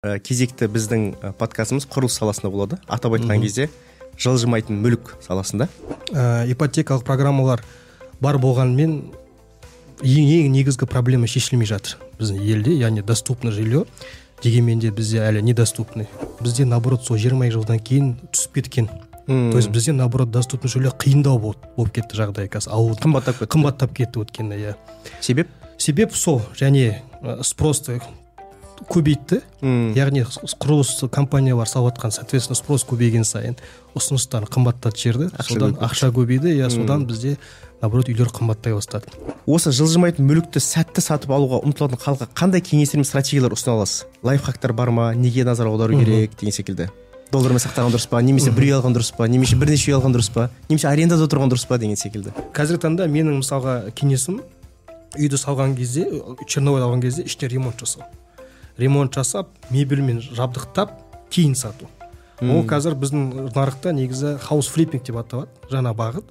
Ә, кезекті біздің ә, подкастымыз құрылыс саласында болады. Атап айтқан кезде жылжымайтын мүлік саласында. Ә, ипотекалық программалар бар болғанымен ең ең негізгі проблема шешілмей жатыр біздің елде яғни доступный жилье. Дегенмен де бізде әлі недоступный. Бізде наоборот сол жиырма жылдан кейін түсіп кеткен. То есть бізде наоборот доступный жилье қиындау болып кетті жағдай қазір ауыл қымбаттап кетті. қымбаттап кетті өйткені иә. Себеп? Себеп сол және спросты көбейтті. Яғни құрылыс компаниялар салып жатқан соответственно спрос көбейген сайын ұсыныстар қымбаттады Ақша содан ақша көбейді. Иә содан бізде наоборот үйлер қымбаттай бастады. Осы жылжымайтын мүлікті сәтті сатып алуға ұмтылатын халыққа қандай кеңестер мен стратегиялар ұсына аласыз? Лайфхактар бар ма? Неге назар аудару керек деген секілді. Доллармен сақтаған дұрыс па? Немесе бір үй алған дұрыс па? Немесе бірнеше үй алған дұрыс па? Немесе арендада тұрған дұрыс па деген секілді. Қазіргі таңда менің мысалға кеңесім үйді салған кезде черновой алған кезде ішіне ремонт жасау. Ремонт жасап мебельмен жабдықтап кейін сату. Ол қазір біздің нарықта негізі хаус флиппинг деп аталады жаңа бағыт.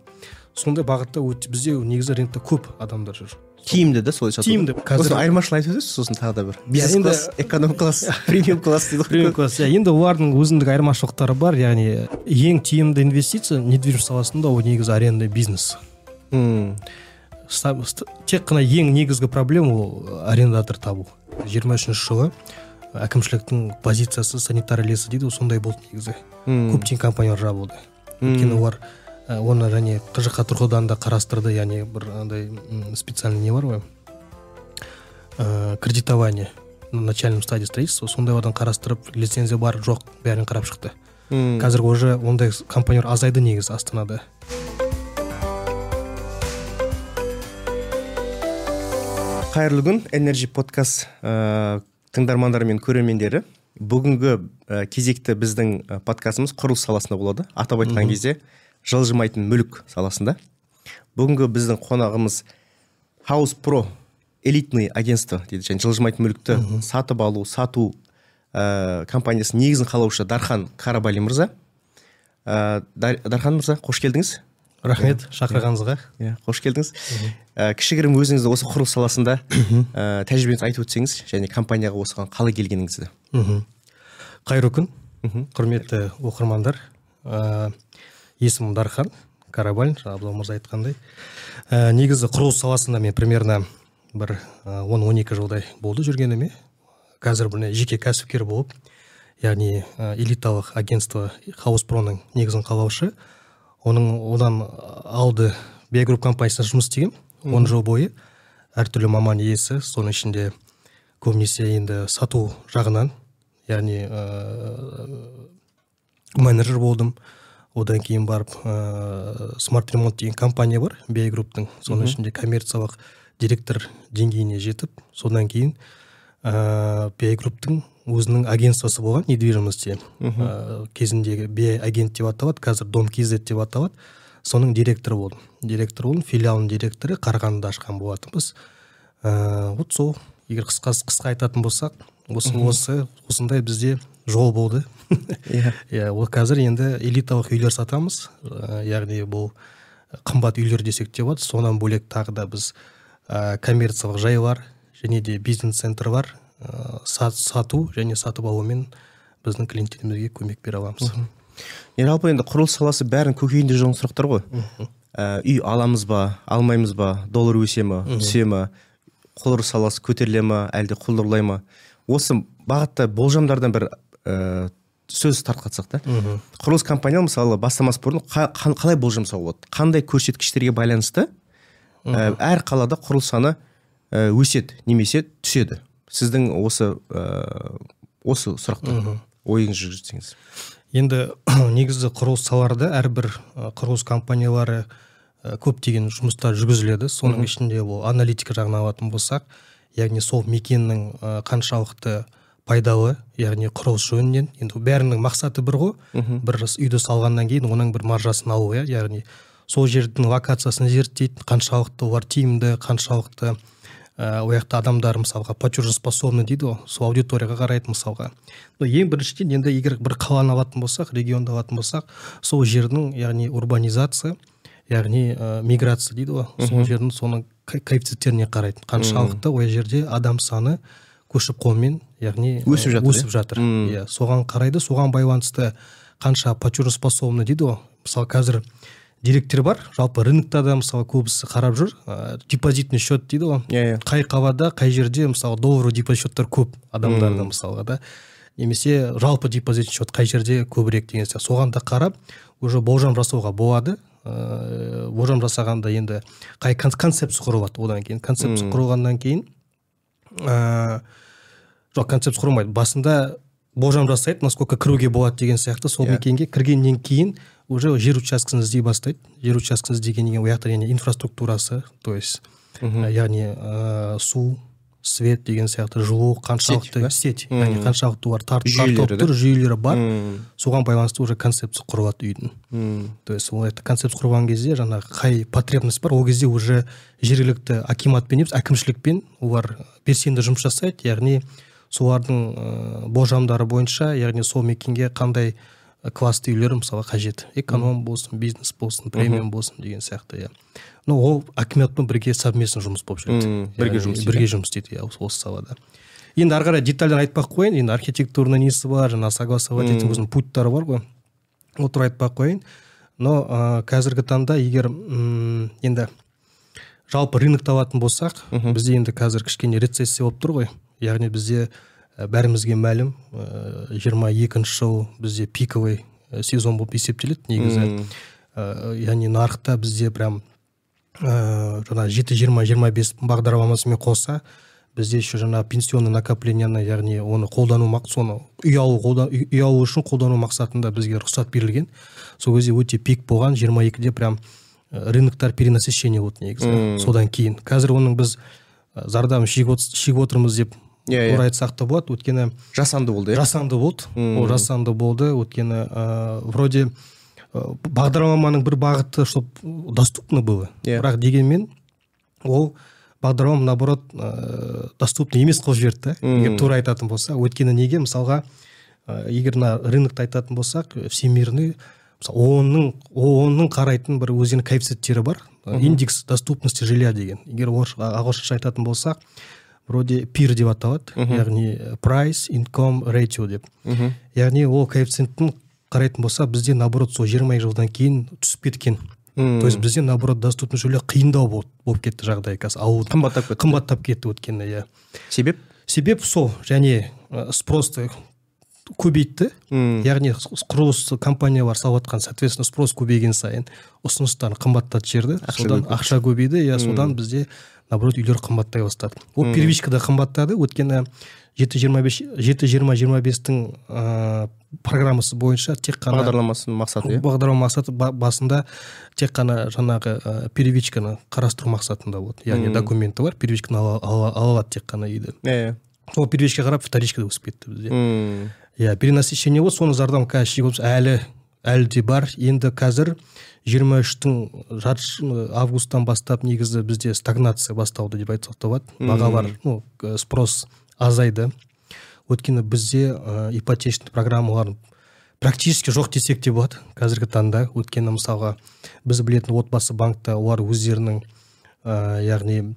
Сондай бағытта өте бізде негізі рынокта көп адамдар жүр. Тиімді да солай сату тиімді. қазір айырмашылығын айтып өтесіз сосын тағы да бір. Бизнес класс эконом класс премиум класс дейді премиум ғой класс. Иә енді олардың өзіндік айырмашылықтары бар. Яғни ең тиімді инвестиция недвижимость саласында ол негізі аренда бизнес. Мм. Тек қана ең негізгі проблема ол арендатор табу. Жиырма үшінші жылы әкімшіліктің позициясы санитар лесі дейді сондай болды негізі. Мм. көптеген компаниялар жабылды. Өйткені олар ә, оны және қжқ тұрғыдан да қарастырды яғни бір андай специальный не бар ғой? Ә, кредитование на начальном стадии строительства. Сондайлардан қарастырып лицензия бар жоқ бәрін қарап шықты. Мм. қазір уже ондай компаниялар азайды негізі астанада. Қайырлы күн энерджи подкаст ә, тыңдармандары мен көрермендері. Бүгінгі ә, кезекті біздің ә, подкастымыз құрылыс саласында болады. Атап айтқан кезде жылжымайтын мүлік саласында. Бүгінгі біздің қонағымыз хаус про элитный агентство дейді және жылжымайтын мүлікті сатып алу сату ә, компаниясының негізін қалаушы дархан карабали мырза. Ә, Дар- дархан мырза қош келдіңіз. Рахмет шақырғаныңызға. Иә қош келдіңіз. Ә, кішігірім өзіңізді осы құрылыс саласында ә, тәжірибеңізді айтып өтсеңіз және компанияға осыған қалай келгеніңізді. Мхм. Қайырлы күн құрметті оқырмандар. Ә, есімім дархан карабалин жаңа абзал мырза айтқандай. Ә, негізі құрылыс саласында мен примерно бір он он екі жылдай болды жүргеніме. Қазір бір жеке кәсіпкер болып яғни ә, элиталық агентство хауспроның негізін қалаушы. Оның одан алды био групп компаниясында жұмыс істегенмін он жыл бойы. Әртүрлі маман иесі. Соның ішінде көбінесе енді сату жағынан яғни ыыы менеджер болдым. Одан кейін барып ыыы смарт ремонт деген компания бар био групптың. Соның ішінде коммерциялық директор деңгейіне жетіп содан кейін ыыы био групптың өзінің агентствосы болған недвижимости ыыы кезіндегі би агент деп аталады қазір дом kz деп аталады. Соның директоры болдым директор болдым филиалының директоры қарағандыда ашқан болатынбыз. Ыыы вот сол. Егер қысқа қысқа айтатын болсақ осы осы осындай бізде жол болды. Иә. Иә ол қазір енді элиталық үйлер сатамыз. Ә, яғни бұл қымбат үйлер десек те болады. Содан бөлек тағы да біз ә, коммерциялық жайлар және де бизнес центр бар. ә, сату және сатып алумен біздің клиенттерімізге көмек бере аламыз. Жалпы енді құрылыс саласы бәрінің көкейінде жүрген сұрақтар ғой. Ә, үй аламыз ба алмаймыз ба доллар өсе ма түсе ма құрылыс саласы көтеріле ма әлде құлдырлай ма? Осы бағытта болжамдардан бір ә, сөз тарқатсақ та құрылыс компания мысалы бастамас бұрын қа- қалай болжам жасауға болады? Қандай көрсеткіштерге байланысты? Ә, әр қалада құрылыс саны ә, өседі немесе түседі? Сіздің осы ә, осы сұрақта ойыңызды жүргізсеңіз енді негізі құрылыс салаларда әрбір құрылыс компаниялары көптеген жұмыстар жүргізіледі. Соның ішінде ол аналитика жағынан алатын болсақ яғни сол мекеннің қаншалықты пайдалы яғни құрылыс жөнінен. Енді бәрінің мақсаты бір ғой. Бір үйді салғаннан кейін оның бір маржасын алу иә. Яғни сол жердің локациясын зерттейді қаншалықты олар тиімді қаншалықты ол жақта адамдар мысалға платежеспособный дейді ғой сол аудиторияға қарайды мысалға. Но ең біріншіден енді егер бір қаланы алатын болсақ регионды алатын болсақ сол жердің яғни урбанизация яғни ә, миграция дейді ғой сол жердің соның ко- коэффициенттеріне қарайды қаншалықты ол жерде адам саны көші қонмен яғни Өсіп жатыр, өсіп иә? жатыр. Иә соған қарайды соған байланысты қанша платежеспособный дейді ғой. Мысалы қазір деректер бар. Жалпы рынокта да мысалы көбісі қарап жүр. Ә, депозитный счет дейді ғой. Иә, иә. қай қалада қай жерде мысалы долларовый депозит счеттар көп адамдарда мысалға да. Немесе жалпы депозит счет қай жерде көбірек деген сияқты. Соған да қарап уже болжам жасауға болады. Ыыы болжам жасағанда енді қай кон- концепция құрылады одан кейін. Концепция құрылғаннан кейін ыыы жоқ концепция құрылмайды. Басында болжам жасайды насколько кіруге болады деген сияқты. Сол Иә. мекенге кіргеннен кейін уже жер учаскесін іздей бастайды. Жер учаскесін іздегеннен кейін ол жақта яғни инфраструктурасы то есть ә, яғни ә, су свет деген сияқты жылу қаншалықты сеть яғни қаншалықты Жүйелері тартылып тұр жүйелері бар. Мм. соған байланысты уже концепция құрылады үйдің. Мм. то есть ол это концепция құрған кезде жаңағы қай потребность бар. Ол кезде уже жергілікті акиматпен емес әкімшілікпен олар белсенді жұмыс жасайды. Яғни солардың ә, болжамдары бойынша яғни сол мекенге қандай э, классты үйлер мысалы қажет? Эконом болсын бизнес болсын премиум болсын деген сияқты иә. Но ол акиматпен бірге совместно жұмыс болып жүреді. Бірге жұмыс бірге жұмыс істейді иә осы- салада. Енді ары қарай детальдер айтпай ақ қояйын. Енді архитектурный несі бар жаңағы согласовать ету өзінің путьтары бар ғой. Ол туралы айтпай ақ қояйын. Но ә, қазіргі таңда егер м, енді жалпы рынокты алатын болсақ бізде енді қазір кішкене рецессия болып тұр ғой. Яғни бізде бәрімізге мәлім жиырма екінші жыл бізде пиковый сезон болып есептеледі негізі. Ә, яғни нарықта бізде прям ә, жаңағы жеті жиырма жиырма бес бағдарламасымен қоса бізде еще жаңағы пенсионный накопленияны яғни оны қолдану соны үй алу қолда- үй алу үшін қолдану мақсатында бізге рұқсат берілген. Сол кезде өте пик болған жиырма екіде прям рыноктар перенасыщение болды негізі содан кейін. Қазір оның біз зардабын шегіп отырмыз деп Иә, иә. тура айтсақ та болады. Өйткені жасанды болды иә? жасанды болды. Ол жасанды болды. Өйткені ә, вроде ә, бағдарламаның бір бағыты чтоб доступно было. Иә. бірақ дегенмен ол бағдарлама наоборот ә, доступный емес қылып жіберді да. Егер тура айтатын болсақ өйткені неге? Мысалға ә, егер мына рынокты айтатын болсақ всемирный мысалы оон-ның оон-ның қарайтын бір өзінің коэффициенттері бар. Индекс доступности жилья деген. Егер ағылшынша айтатын болсақ вроде пир деп аталады яғни price income ratio деп. Мгм. яғни ол коэффициенттің қарайтын болса бізде наоборот сол жиырма екі жылдан кейін түсіп кеткен. То есть бізде наоборот доступный жилье қиындау болып, кетті жағдай қазір алудың қымбаттап кетті. қымбаттап кетті өйткені иә. Себеп? Себеп сол және ә, спросты көбейтті. Мм. яғни құрылыс компаниялар салып жатқан соответственно спрос көбейген сайын ұсыныстар қымбаттатып жіберді. Ақша содан ақша көбейді иә содан бізде наоборот үйлер қымбаттай бастады. Ол первичкада қымбаттады өйткені жеті жиырма бес жеті жиырма жиырма бестің ыыы программасы бойынша тек қана бағдарламасының мақсаты иә? бағдарлама мақсаты ба- басында тек қана жаңағы ә, первичканы қарастыру мақсатында болды яғни документі бар первичканы ала, ала, ала алады тек қана үйді иә сол первичке қарап вторичка да өсіп кетті бізде. Иә перенасыщение болды соның зардабын қазір шегіп әлі әлі де бар. Енді қазір жиырма үштің жарты августтан бастап негізі бізде стагнация басталды деп айтсақ та болады бағалар ну спрос азайды. Өйткені бізде ә, ипотечный программалар практически жоқ десек те болады қазіргі таңда. Өйткені мысалға біз білетін отбасы банкта олар өздерінің ә, яғни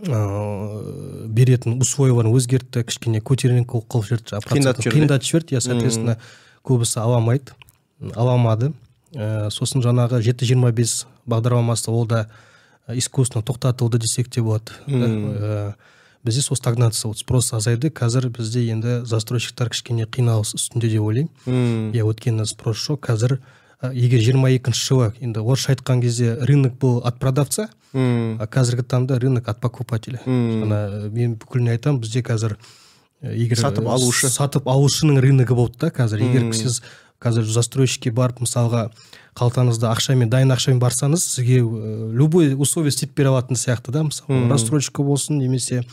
ыыы беретін условияларын өзгертті. Кішкене көтеріңкі қылып жіберді. қиындатып жіберді. иә соответственно көбісі ала алмайды. Ала алмады. Ә, сосын жаңағы жеті жиырма бес бағдарламасы ол да ә, искусственно тоқтатылды десек те болады. Ә, бізде сол стагнация болды спрос азайды. Қазір бізде енді застройщиктар кішкене қиналыс үстінде деп ойлаймын. Иә өйткені спрос жоқ. Қазір егер жиырма екінші жылы енді орысша айтқан кезде рынок был от продавца а қазіргі таңда рынок от покупателя. Ана мен бүкіліне айтамын бізде қазір э, егер Сатып э, алушы. сатып алушының рыногы болды да қазір. Егер сіз қазір застройщикке барып мысалға қалтаңызда ақшамен дайын ақшамен барсаңыз сізге э, любой условие істеп бере алатын сияқты да. Мысалы рассрочка болсын немесе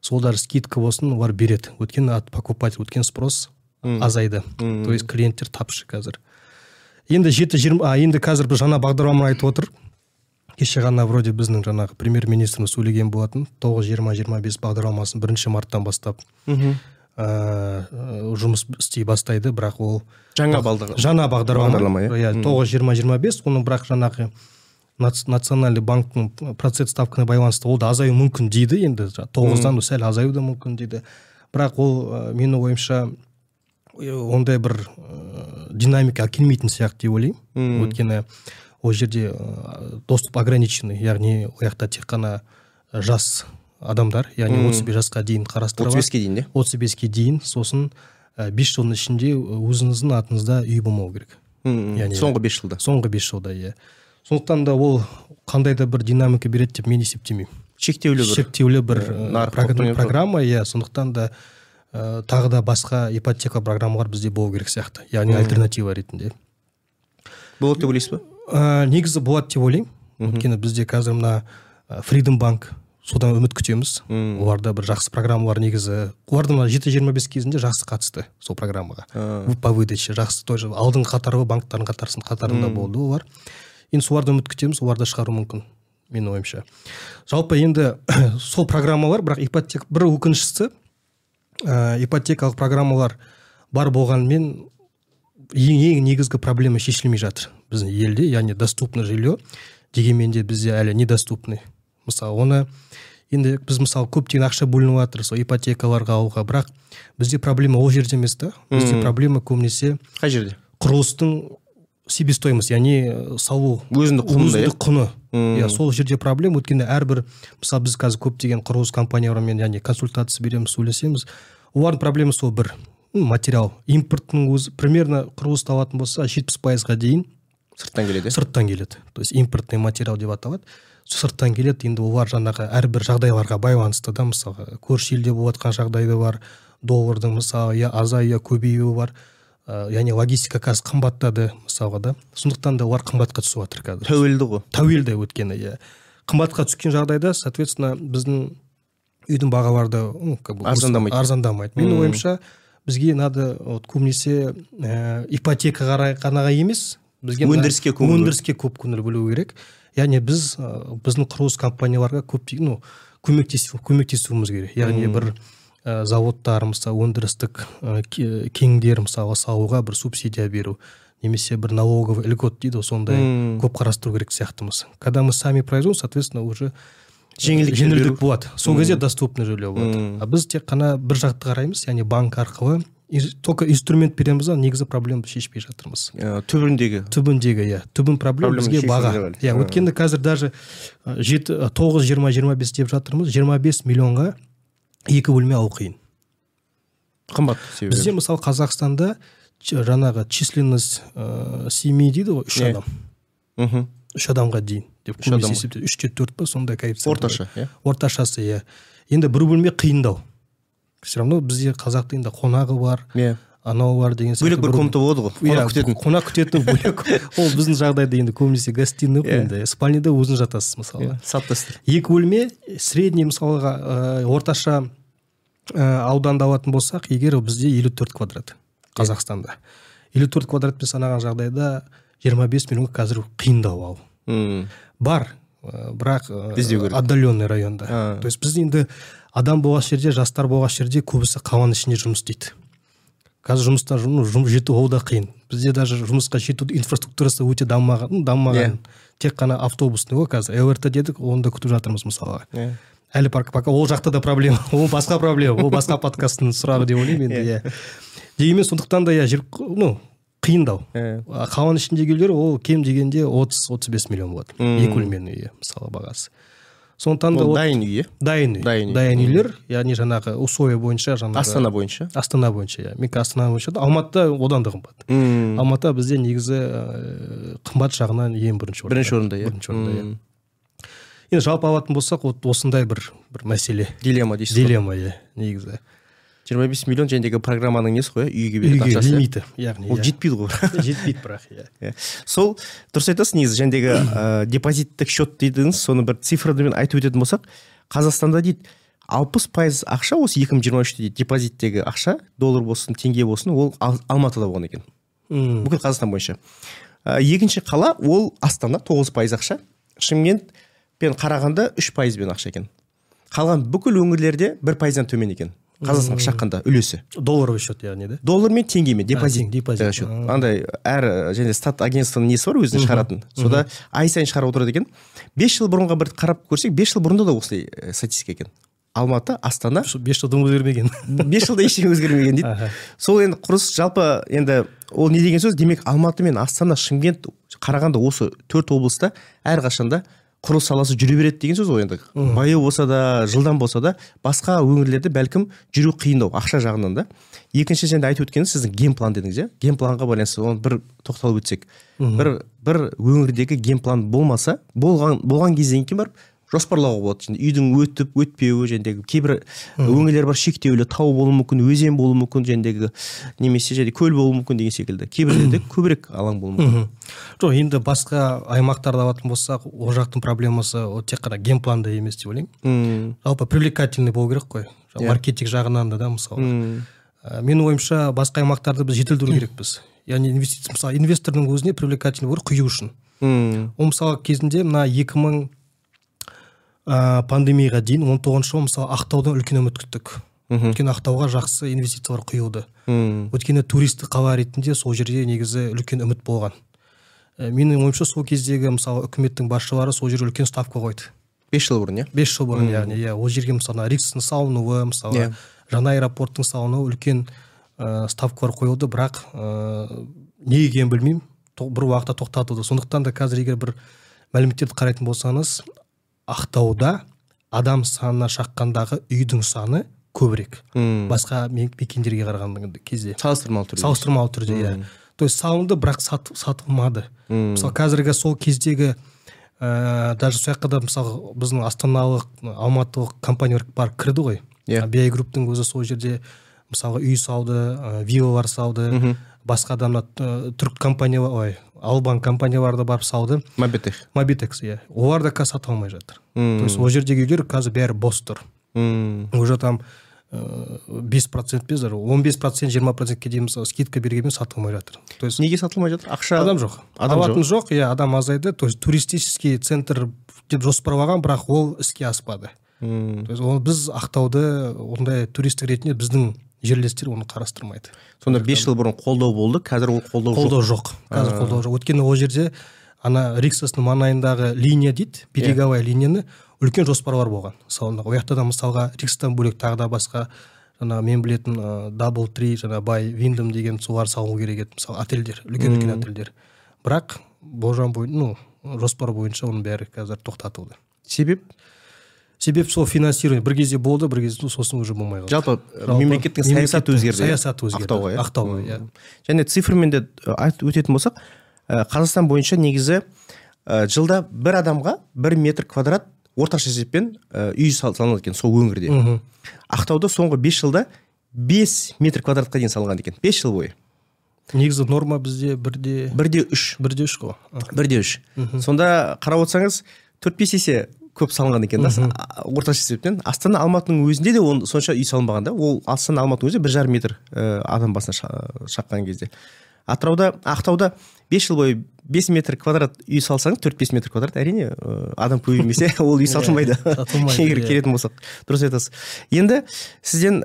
сол даже скидка болсын олар береді. Өйткені от покупатель өйткені спрос азайды. То есть клиенттер тапшы қазір. Енді жеті жиырма а енді қазір бір жаңа бағдарламаны айтып отыр. Кеше ғана вроде біздің жаңағы премьер министріміз сөйлеген болатын. Тоғыз жиырма жиырма бес бағдарламасын бірінші марттан бастап. Мгм. Ыыы жұмыс істей бастайды бірақ ол жаңа балдағы жаңа бағдарлама, Бағдарлама, иә? иә тоғыз жиырма жиырма бес оның бірақ жаңағы нац- национальный банктың процент ставкына байланысты ол да азаю мүмкін дейді енді тоғыздан сәл азаю да мүмкін дейді. Бірақ ол ә, менің ойымша ондай бір ә, динамика әкелмейтін сияқты деп ойлаймын. Өйткені ол жерде ә, доступ ограниченный яғни ол жақта тек қана жас адамдар яғни отыз бес жасқа дейін қарастырылған. отыз беске дейін иә отыз беске дейін сосын ә, бес жылдың ішінде өзіңіздің атыңызда үй болмау керек. Яғни соңғы бес жылда? соңғы бес жылда иә. Сондықтан да ол қандай да бір динамика береді деп мен есептемеймін. Шектеулі бір шектеулі бір тұр. программа иә. Сондықтан да ә, тағы да басқа ипотека программалар бізде болу керек сияқты. Яғни альтернатива ретінде. Болады деп ойлайсыз ба? Ә, негізі болады деп ойлаймын. Өйткені бізде қазір мына фридом банк содан үміт күтеміз. Оларда бір жақсы программалар негізі. Олардың мына жеті жиырма бес кезінде жақсы қатысты сол программаға. По выдаче жақсы тоже алдыңғы қатарлы банктардың қатарсын қатарында болды олар. Енді солардан үміт күтеміз оларды шығару мүмкін менің ойымша. Жалпы енді сол программалар бірақ ипотека бір өкініштісі ә, ипотекалық программалар бар болғанымен ең ең негізгі проблема шешілмей жатыр біздің елде яғни доступный жилье. Дегенмен де бізде әлі недоступный мысалы оны енді біз мысалы көптеген ақша бөлініп жатыр сол ипотекаларға алуға бірақ бізде проблема ол жерде емес та. Бізде проблема көбінесе қай жерде? құрылыстың себестоимость яғни салу өзіндік иә өзіндік құны. Иә сол жерде проблема. Өйткені әрбір мысалы біз қазір көптеген құрылыс компаниялармен яғни консультация береміз сөйлесеміз. Олардың проблемасы сол бір. Материал. Импорттың өзі примерно құрылысты алатын болса жетпіс пайызға дейін сырттан келеді иә? сырттан келеді. То есть импортный материал деп аталады. Сырттан келеді. Енді олар жаңағы әрбір жағдайларға байланысты да мысалға көрші елде болып жатқан жағдай да бар. Доллардың мысалы я азаю көбеюі бар. Ә, яғни логистика қазір қымбаттады мысалға да. Сондықтан да олар қымбатқа түсіп жатыр қазір. Тәуелді ғой. Тәуелді өйткені иә. Қымбатқа түскен жағдайда соответственно біздің үйдің бағалары да ну, как бы Арзандамайды. арзандамайды. Менің ойымша бізге надо вот көбінесе ә, ипотека ғана емес бізге Өндіріске көңіл өндіріске көп көңіл бөлу керек. Яғни біз ә, біздің құрылыс компанияларға көптеген ну көмектесу көмектесуіміз керек. яғни бір ә, заводтар мысалы өндірістік ә, ке- кеңдер мысалы салуға бір субсидия беру немесе бір налоговый льгот дейді ғой сондай көп қарастыру керек сияқтымыз. Когда мы сами производим соответственно уже Жеңілдік жеңілдік болады. Сол кезде доступный жилье болады. А біз тек қана бір жақты қараймыз яғни банк арқылы только инструмент береміз да негізі проблеманы шешпей жатырмыз. Ә, түбіндегі. Түбіндегі иә. Түбін проблема бізге баға. иә өйткені қазір даже ә, жеті ә, тоғыз жиырма жиырма бес деп жатырмыз. Жиырма бес миллионға екі бөлме алу қиын. Қымбат себебі. Бізде мысалы қазақстанда жаңағы численность ә, семей дейді ғой үш адам. Мхм. Үш адамға дейін деп Үш үште төрт па сондай коэффициент орташа иә. Орташасы иә. Енді бір бөлме қиындау. Все равно бізде қазақта енді қонағы бар иә. анау бар деген бөлек бір комната болады ғой иә қонақ күтетін. қонақ күтетін бөлек. Ол біздің жағдайда енді көбінесе гостиный ғой Иә. енді. Спальныйда өзің жатасыз мысалы. Иә, салт дәстүр. Екі бөлме средний мысалға ә, орташа ә, ауданды алатын болсақ егер бізде елу төрт квадрат қазақстанда. Елу төрт квадратпен санаған жағдайда жиырма бес миллионға қазір қиындау Мм. бар бірақ Іздеу керек. отдаленный районда. То есть біз енді адам болған жерде жастар болған жерде көбісі қаланың ішінде жұмыс істейді. Қазір жұмыста жұмыс жету ол да қиын. Бізде даже жұмысқа жету инфраструктурасы өте дамымаған ну, дамымаған Иә. тек қана автобусный ғой қазір? Лрт дедік оны да күтіп жатырмыз мысалға. Иә. Әлі пока, пока ол жақта да проблема ол басқа проблема ол басқа подкасттың сұрағы деп ойлаймын енді иә. дегенмен сондықтан да иә ну қиындау Иә. Қаланың ішіндегілер ол кем дегенде отыз отыз бес миллион болады. Екі бөлмелі үй мысалы бағасы. Сондықтан да ол дайын үй иә дайын үй. Дайын дайын үйлер яғни жаңағы условия бойынша жаңағы астана бойынша? Астана бойынша иә. Менікі астана бойынша да. Алматыда одан да қымбат Мм. алматы бізде негізі ә, қымбат жағынан ең бірінші орында. Бірінші орында иә? Бірінші орында иә. Енді жалпы алатын болсақ вот осындай бір бір мәселе. Дилемма дейсіз ғой. Дилемма иә негізі. Жиырма бес миллион жәндегі программаның несі ғой иә үйге беретін үйге лимиті яғни ол иә. жетпейді ғой. Жетпейді бірақ иә. Иә. сол дұрыс айтасыз негізі жәндегі ә, депозиттік счет дейдіңіз соны бір цифрамен айтып өтетін болсақ қазақстанда дейді алпыс пайыз ақша осы екі мың жиырма үште дейді депозиттегі ақша доллар болсын теңге болсын ол Ал- алматыда болған екен. М, бүкіл қазақстан бойынша. Ә, екінші қала ол астана тоғыз пайыз ақша. Шымкент пен қарағанды үш пайызбен ақша екен. Қалған бүкіл өңірлерде бір пайыздан төмен екен. Қазақстанға шаққанда үлесі. Долларовый счет яғни да? Доллар мен теңгемен депозит. депозит. э, счет. Андай әр э, және стат агентствоның несі бар өзінің шығаратын. Сода ай сайын шығарып отырады екен. Бес жыл бұрынға бір қарап көрсек бес жыл бұрында да осылай э, статистика екен. Алматы астана. Бес жылда өзгермеген. Бес жылда ештеңе өзгермеген дейді. Сол енді құрылыс жалпы енді ол не деген сөз? Демек алматы мен астана шымкент қарағанды осы төрт облыста әрқашанда құрылыс саласы жүре береді деген сөз ғой енді. Баяу болса да жылдам болса да басқа өңірлерде бәлкім жүру қиындау ақша жағынан да. Екінші жаңа айтып өткеніңіз сіздің генплан дедіңіз иә? Генпланға байланысты оны бір тоқталып өтсек. Бір бір өңірдегі генплан болмаса болған болған кезден кейін барып жоспарлауға болады. Және үйдің өтіп өтпеуі жәнедегі кейбір өңірлер бар шектеулі тау болуы мүмкін өзен болуы мүмкін жәнедегі немесе және көл болуы мүмкін деген секілді. Кейбіреулерде көбірек алаң болуы мүмкін. Жоқ енді басқа аймақтарды алатын болсақ ол жақтың проблемасы ол тек қана генпланда емес деп ойлаймын. Жалпы привлекательный болу керек қой. Иә. маркетинг жағынан да да мысалы менің ойымша басқа аймақтарды біз жетілдіру керекпіз. Яғни инвестиция мысалы инвестордың өзіне привлекательный болу құю үшін. Ол мысалы кезінде мына екі мың ә, пандемияға дейін он тоғызыншы жылы мысалы ақтаудан үлкен үміт күттік. Өйткені ақтауға жақсы инвестициялар құйылды. Өйткені туристік қала ретінде сол жерде негізі үлкен үміт болған. Ә, менің ойымша сол кездегі мысалы үкіметтің басшылары сол жерге үлкен ставка қойды. Бес жыл бұрын иә? Бес жыл бұрын яғни иә ол жерге мысалы рикстің салынуы мысалы yeah. Иә. жаңа аэропорттың салынуы үлкен ә, ставкалар қойылды. Бірақ ә, неге екенін білмеймін. Бір уақытта тоқтатылды. Сондықтан да қазір егер бір мәліметтерді қарайтын болсаңыз ақтауда адам санына шаққандағы үйдің саны көбірек. Hmm. басқа мекендерге қарағанда кезде. Салыстырмалы түрде. Салыстырмалы түрде иә. То есть салынды бірақ сат, сатылмады. Мысалы қазіргі сол кездегі ә, даже сол жаққа да мысалы біздің астаналық алматылық компаниялар барып кірді ғой. Иә. Yeah. биай групптың өзі сол жерде мысалы үй салды ә, виллалар салды. Басқа да мына түрік компания ой албан компаниялары да барып салды. Мобитекс мобитекс иә. Олар да қазір сата алмай жатыр. То есть ол жердегі үйлер қазір бәрі бос тұр. Уже там бес процент емес он бес процент жиырма процентке дейін мысалы скидка бергенмен сатылмай жатыр. То есть неге сатылмай жатыр? Ақша адам жоқ. адам алатын жоқ. иә адам азайды. То есть туристический центр деп жоспарлаған бірақ ол іске аспады. То есть ол біз ақтауды ондай туристік ретінде біздің жерлестер оны қарастырмайды. Сонда бес жыл бұрын қолдау болды қазір ол қолдау қолдау жоқ. Қазір қолдау жоқ. Өйткені ол жерде ана риксостың маңайындағы линия дейді береговая линияны үлкен жоспарлар болған мысалы ол жақта да мысалға рикстан бөлек тағы да басқа жаңағы мен білетін дабл три жаңағы бай виндом деген солар салу керек еді мысалы отельдер үлкен үлкен отельдер бірақ болжам бойынша ну жоспар бойынша оның бәрі қазір тоқтатылды. Себеп? Себеп сол финансирование бір кезде болды бір кезде сосын уже болмай қалды. Жалпы мемлекеттің саясаты өзгерді саясаты өзгерді. Ақтауға иә? Ақтауға иә. Және цифрмен де айтып өтетін болсақ қазақстан бойынша негізі жылда бір адамға бір метр квадрат орташа есеппен үй салынады екен сол өңірде. Ақтауда соңғы бес жылда бес метр квадратқа дейін салынған екен. Бес жыл бойы. Негізі норма бізде бірде бірде үш. Бірде үш қой. Бірде үш. Сонда қарап отырсаңыз төрт бес есе көп салынған екен да орташа есеппен. Астана алматының өзінде де ол сонша үй салынбаған да. Ол астана алматының өзінде бір жарым метр ә, адам басына шаққан кезде. Атырауда ақтауда бес жыл бойы бес метр квадрат үй салсаңыз төрт бес метр квадрат әрине ә, адам көбеймесе ол үй сатылмайды. егер иә. келетін болсақ дұрыс айтасыз. Енді сізден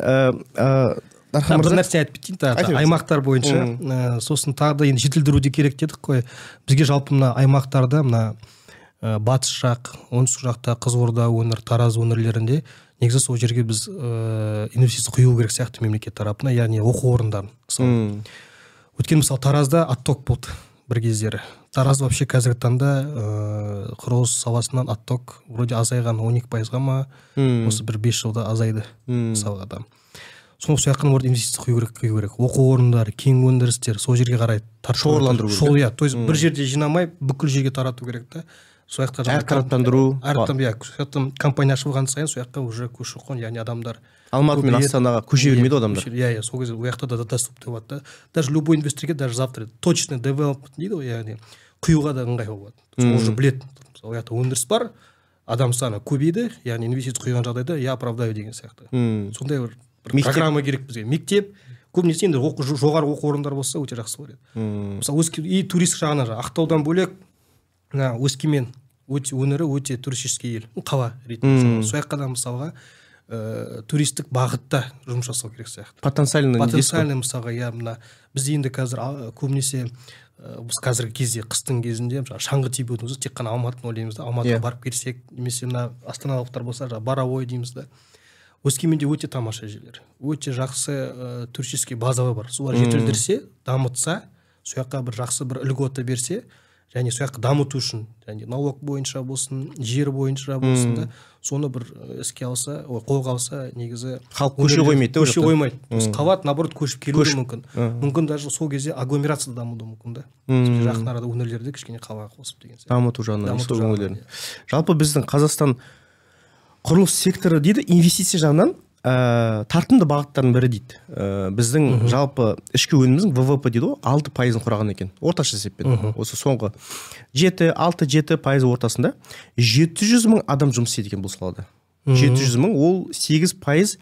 дархан бір нәрсе айтып кетейін тағы аймақтар бойынша сосын тағы да енді жетілдіруде керек дедік қой. Бізге жалпы мына аймақтарда мына ә, батыс жақ оңтүстік жақта қызылорда өңір тараз өңірлерінде негізі сол жерге біз ә, инвестиция құю керек сияқты мемлекет тарапынан яғни оқу орындарын мысалы өйткені мысалы таразда отток болды бір кездері. Тараз вообще қазіргі таңда ыыы құрылыс саласынан отток вроде азайған он екі пайызға ма осы бір бес жылда азайды мысалға да сол жаққа инвестиция құю керек құю керек. Оқу орындары кен өндірістер сол жерге қарай шоғырландыру керек. Иә то есть бір жерде жинамай бүкіл жерге тарату керек та. Сол жақта әртараптандыру иә сол компания ашылған сайын сол жаққа уже көші қон яғни адамдар алматы мен астанаға көше бермейді ғой адамдар. иә иә сол кезде ол жақта да доступты болады да. Даже любой инвесторге даже завтра точный девелопмент дейді ғой яғни құюға да ыңғайлы болады. Ол уже біледі ол жақта өндіріс бар адам саны көбейді яғни инвестиция құйған жағдайда я оправдаю деген сияқты. Сондай бір, бір программа керек бізге. Мектеп көбінесе енді оқу жоғары оқу орындары болса өте жақсы болар еді. Мысалы и туристік жағынан ақтаудан бөлек мына өскемен өте өңірі өте туристический ел. Қала ретінде сол жаққа да мысалға ә, туристік бағытта жұмыс жасау керек сияқты. Потенциальный потенциальный мысалға иә мына біз енді қазір көбінесе ә, біз қазіргі кезде қыстың кезінде мысалы шаңғы тебудің өзі тек қана алматыны ойлаймыз да. Алматыға yeah. Иә. барып келсек немесе мына астаналықтар болса жаңағы боровой дейміз да. Өскеменде өте тамаша жерлер өте жақсы ә, туристический база бар. Солар жетілдірсе дамытса сол жаққа бір жақсы бір льгота берсе және сол жақты дамыту үшін және налог бойынша болсын жер бойынша болсын да соны бір іске алса ой, қолға алса негізі халық көше қоймайды да көше қоймайды. Қалады наоборот көшіп келуі мүмкін. Мүмкін даже сол кезде агломерация дамуы мүмкін да. Жақын арада өңірлерді кішкене қалаға қосып деген сияқты. Дамыту жағынан сол өңірлерін. жалпы біздің қазақстан құрылыс секторы дейді инвестиция жағынан ә, тартымды бағыттардың бірі дейді. Ә, біздің жалпы ішкі өніміміздің ввп дейді ғой алты пайызын құраған екен. Орташа есеппен. Осы соңғы жеті алты жеті пайыз ортасында жеті жүз мың адам жұмыс істейді екен бұл салада. Жеті жүз мың ол сегіз пайыз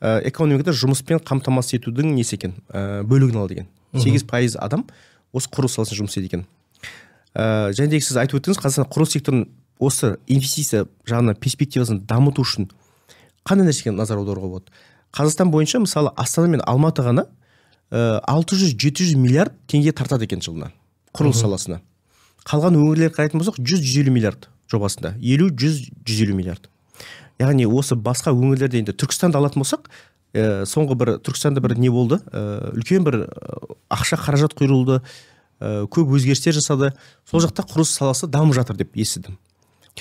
ә, экономикада жұмыспен қамтамасыз етудің несі екен? Ә, бөлігін алады екен сегіз пайыз адам осы құрылыс саласында жұмыс істейді екен. Ә, және де сіз айтып өттіңіз қазақстан құрылыс секторын осы инвестиция жағынан перспективасын дамыту үшін қандай нәрсеге назар аударуға болады? Қазақстан бойынша мысалы астана мен алматы ғана алты жүз жеті жүз миллиард теңге тартады екен жылына құрылыс саласына. Қалған өңірлерге қарайтын болсақ жүз жүз елу миллиард жобасында. елу жүз жүз елу миллиард. Яғни осы басқа өңірлерде енді түркістанды алатын болсақ ә, соңғы бір түркістанда бір не болды? Ә, үлкен бір ақша қаражат құйылды ә, көп өзгерістер жасады. Сол жақта құрылыс саласы дамып жатыр деп естідім.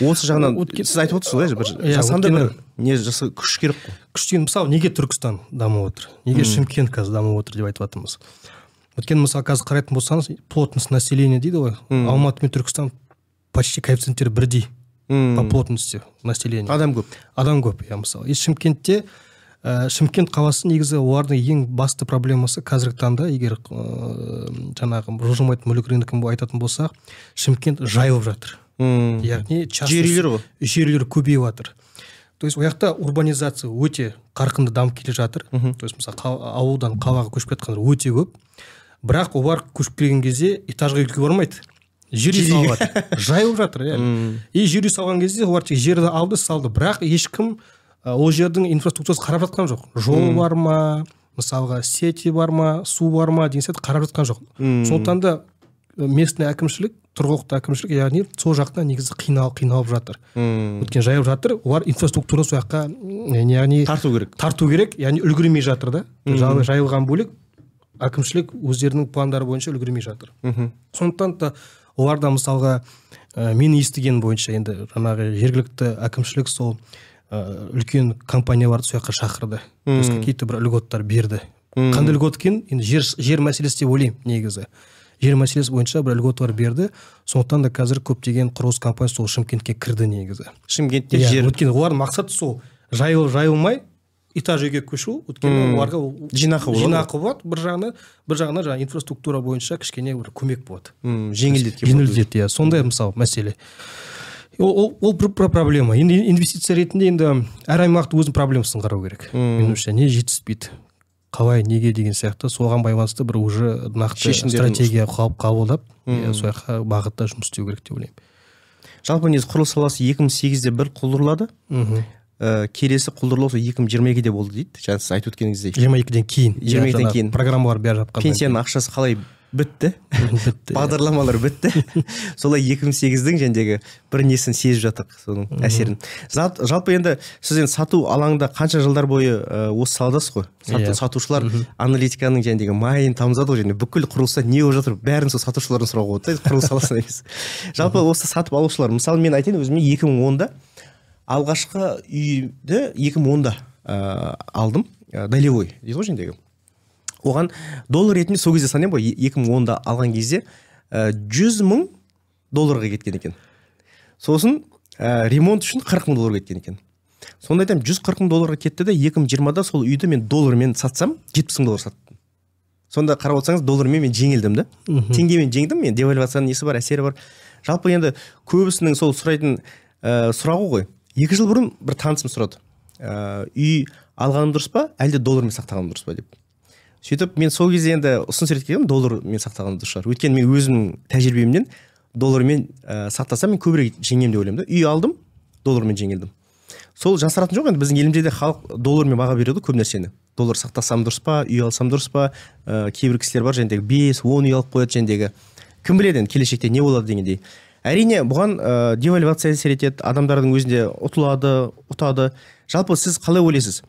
Осы жағынан сіз айтып отырсыз ғой бір Иә, жасанды бір не жаса күш керек қой. күш деген мысалы неге түркістан дамып отыр? Неге шымкент қазір дамып отыр деп айтып жатырмыз? Өйткені мысалы қазір қарайтын болсаңыз плотность населения дейді ғой. Алматы мен түркістан почти коэффициенттері бірдей по плотности населения. Адам көп. Адам көп иә мысалы. И шымкентте ә, шымкент қаласы негізі олардың ең басты проблемасы қазіргі таңда егер ә, жаңағы жылжымайтын мүлік рыногын айтатын болсақ шымкент жайылып жатыр. Яғни жер үйлер ғой. жер үйлер көбейіп жатыр. То есть ол жақта урбанизация өте қарқынды дамып келе жатыр. То есть мысалы ауылдан қалаға көшіп кеткендер өте көп. Бірақ олар көшіп келген кезде этажға үйге бармайды. Жер үй салып жатыр. Жайылып жатыр иә и жер үй салған кезде олар тек жерді алды салды. Бірақ ешкім ол жердің инфраструктурасын қарап жатқан жоқ. Жол бар ма? Мысалға сети бар ма? Су бар ма? Деген сияқты қарап жатқан жоқ. Сондықтан да местный әкімшілік тұрғылықты әкімшілік яғни сол жақта негізі қиналып қиналып жатыр. Мм. өйткені жайылып жатыр. Олар инфраструктураны сол жаққа яғни тарту керек. тарту керек яғни үлгермей жатыр да. Жай- жайылған бөлек әкімшілік өздерінің пландары бойынша үлгермей жатыр. Мхм. Сондықтан да оларда мысалға ә, мен естігенім бойынша енді жаңағы жергілікті әкімшілік сол ә, үлкен компанияларды сол жаққа шақырды. То есть какие то бір льготтар берді. Қандай льгот екенін енді жер, жер мәселесі деп ойлаймын негізі. Жер мәселесі бойынша бір льготалар берді. Сондықтан да қазір көптеген құрылыс компаниясы сол шымкентке кірді негізі. Шымкентте иә жер өйткені олардың мақсаты сол. Жайыл жайылмай этаж үйге көшу өйткені оларға ол жинақы болады. жинақы болады. Бір жағынан бір жағынан жаңағы инфраструктура бойынша кішкене бір көмек болады. Жеңілдеткен болады. жеңілдетеді иә. Сондай мысалы мәселе. Ол, бір, проблема. Енді инвестиция ретінде енді әр аймақтың өзінің проблемасын қарау керек. Меніңше не жетіспейді. Қалай неге деген сияқты. Соған байланысты бір уже нақты стратегия қаб- қабылдап иә, сол жаққа бағытта жұмыс істеу керек деп ойлаймын. Жалпы негізі құрылыс саласы 2008-де бір құлдырлады мхм. Ә, келесі құлдырлау сол 2022-де болды дейді. Жаңа сіз айтып өткеніңіздей. жиырма екіден кейін 22-ден жаңағы кейін. программалар бәрі жапқан пенсияның ақшасы қалай бітті. Бітті. Бағдарламалар бітті. Солай 2008-дің жәндегі бір несін сезіп жатыр соның әсерін. Жалпы енді сіз енді сату алаңында қанша жылдар бойы ә, осы саладасыз ғой? Сату- Иә. сатушылар аналитиканың жәндегі майын тамызады ғой және бүкіл құрылыста не болып жатыр? Бәрін сол сатушылардан сұрауға болады да құрылыс саласында емес. Жалпы осы сатып алушылар мысалы мен айтайын өзіме 2010-да алғашқы үйді 2010-да ә, алдым. Ә, долевой дейді ғой жәндегі оған доллар ретінде сол кезде санаймын ғой екі мың онда алған кезде ә, жүз мың долларға кеткен екен. Сосын ә, ремонт үшін қырық мың доллар кеткен екен. Сонда айтамын жүз қырық мың долларға кетті да екі мың жиырмада сол үйді мен доллармен сатсам жетпіс мың доллар саттым. Сонда қарап отырсаңыз доллармен мен жеңілдім да. Теңгемен жеңдім мен девальвацияның несі бар әсері бар. Жалпы енді көбісінің сол сұрайтын ә, сұрағы ғой. Екі жыл бұрын бір танысым сұрады. Ә, үй алғаным дұрыс па? Әлде доллармен сақтағаным дұрыс па? деп. Сөйтіп мен сол кезде енді ұсыныс ретке доллармен сақтағаным дұрыс шығар. Өйткені мен өзімнің тәжірибемнен доллармен ә, сақтасам мен көбірек жеңемін деп ойлаймын да. Үй алдым доллармен жеңілдім. Сол жасыратын жоқ енді біздің елімізде де халық доллармен баға береді ғой көп нәрсені. Доллар сақтасам дұрыс па үй алсам дұрыс па ә, кейбір кісілер бар жәндегі бес он үй алып қояды жәндегі кім біледі енді келешекте не болады дегендей. Әрине бұған ә, девальвация әсер етеді адамдардың өзінде ұтылады ұтады. Жалпы сіз қалай ойлайсыз?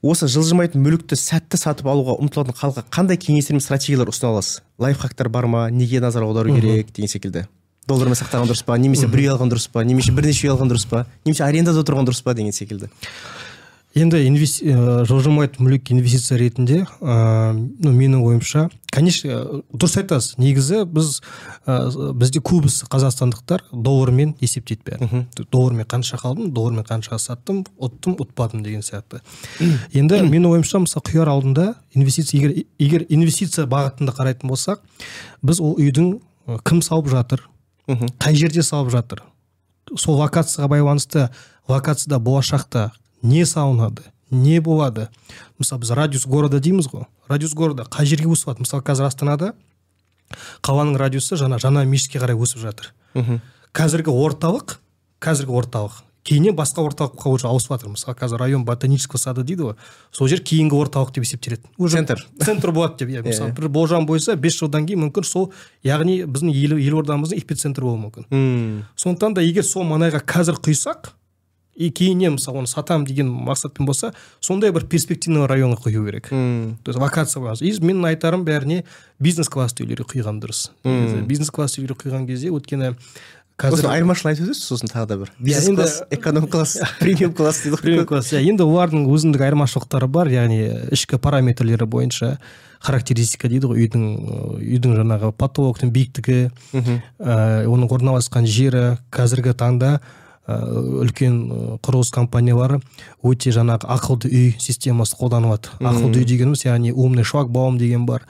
Осы жылжымайтын мүлікті сәтті сатып алуға ұмтылатын халыққа қандай кеңестер мен стратегиялар ұсына аласыз? Лайфхактар бар ма? Неге назар аудару керек деген секілді. Доллармен сақтаған дұрыс па? Немесе бір үй алған дұрыс па? Немесе бірнеше үй алған дұрыс па? Немесе арендада тұрған дұрыс па? Деген секілді. Енді ә, жылжымайтын мүлік инвестиция ретінде ә, ну менің ойымша конечно дұрыс айтасыз. Негізі біз ә, бізде көбісі қазақстандықтар доллармен есептейді бәрін. Доллармен қанша қалдым доллармен қанша саттым ұттым ұтпадым деген сияқты. Енді менің ойымша мысалы құяр алдында инвестиция егер, егер инвестиция бағытында қарайтын болсақ біз ол үйдің кім салып жатыр қай жерде салып жатыр. Сол локацияға байланысты локацияда болашақта не салынады не болады мысалы біз радиус города дейміз ғой радиус города қай жерге өсіп жатыр мысалы қазір астанада қаланың радиусы жаңа жаңа мешітке қарай өсіп жатыр. Қазіргі орталық қазіргі орталық кейіннен басқа орталыққа уже ауысып жатыр. Мысалы қазір район ботанического сада дейді ғой. Сол жер кейінгі орталық деп есептеледі уже центр. центр болады деп иә мысалы бір болжам бойынша бес жылдан кейін мүмкін сол яғни біздің ел, елордамыздың эпицентрі болуы мүмкін. Мм. Сондықтан да егер сол маңайға қазір құйсақ и кейіннен мысалы оны сатамын деген мақсатпен болса сондай бір перспективный районға құю керек. Мм. То есть локация и менің айтарым бәріне бизнес класс үйлерге құйған дұрыс. Бизнес класс үйлерге құйған кезде өйткені қазір айырмашылығын айтып өтесіз сосын тағы да бір? Бизнес класс эконом класс премиум класс дейді ғой. Премиум класс иә енді олардың өзіндік айырмашылықтары бар яғни ішкі параметрлері бойынша характеристика дейді ғой үйдің үйдің жаңағы потолоктың биіктігі мхм. ә, оның орналасқан жері қазіргі таңда үлкен ы, құрылыс компаниялары өте жаңағы ақылды үй системасы қолданылады. Ақылды үй дегеніміз яғни умный шлагбаум деген бар.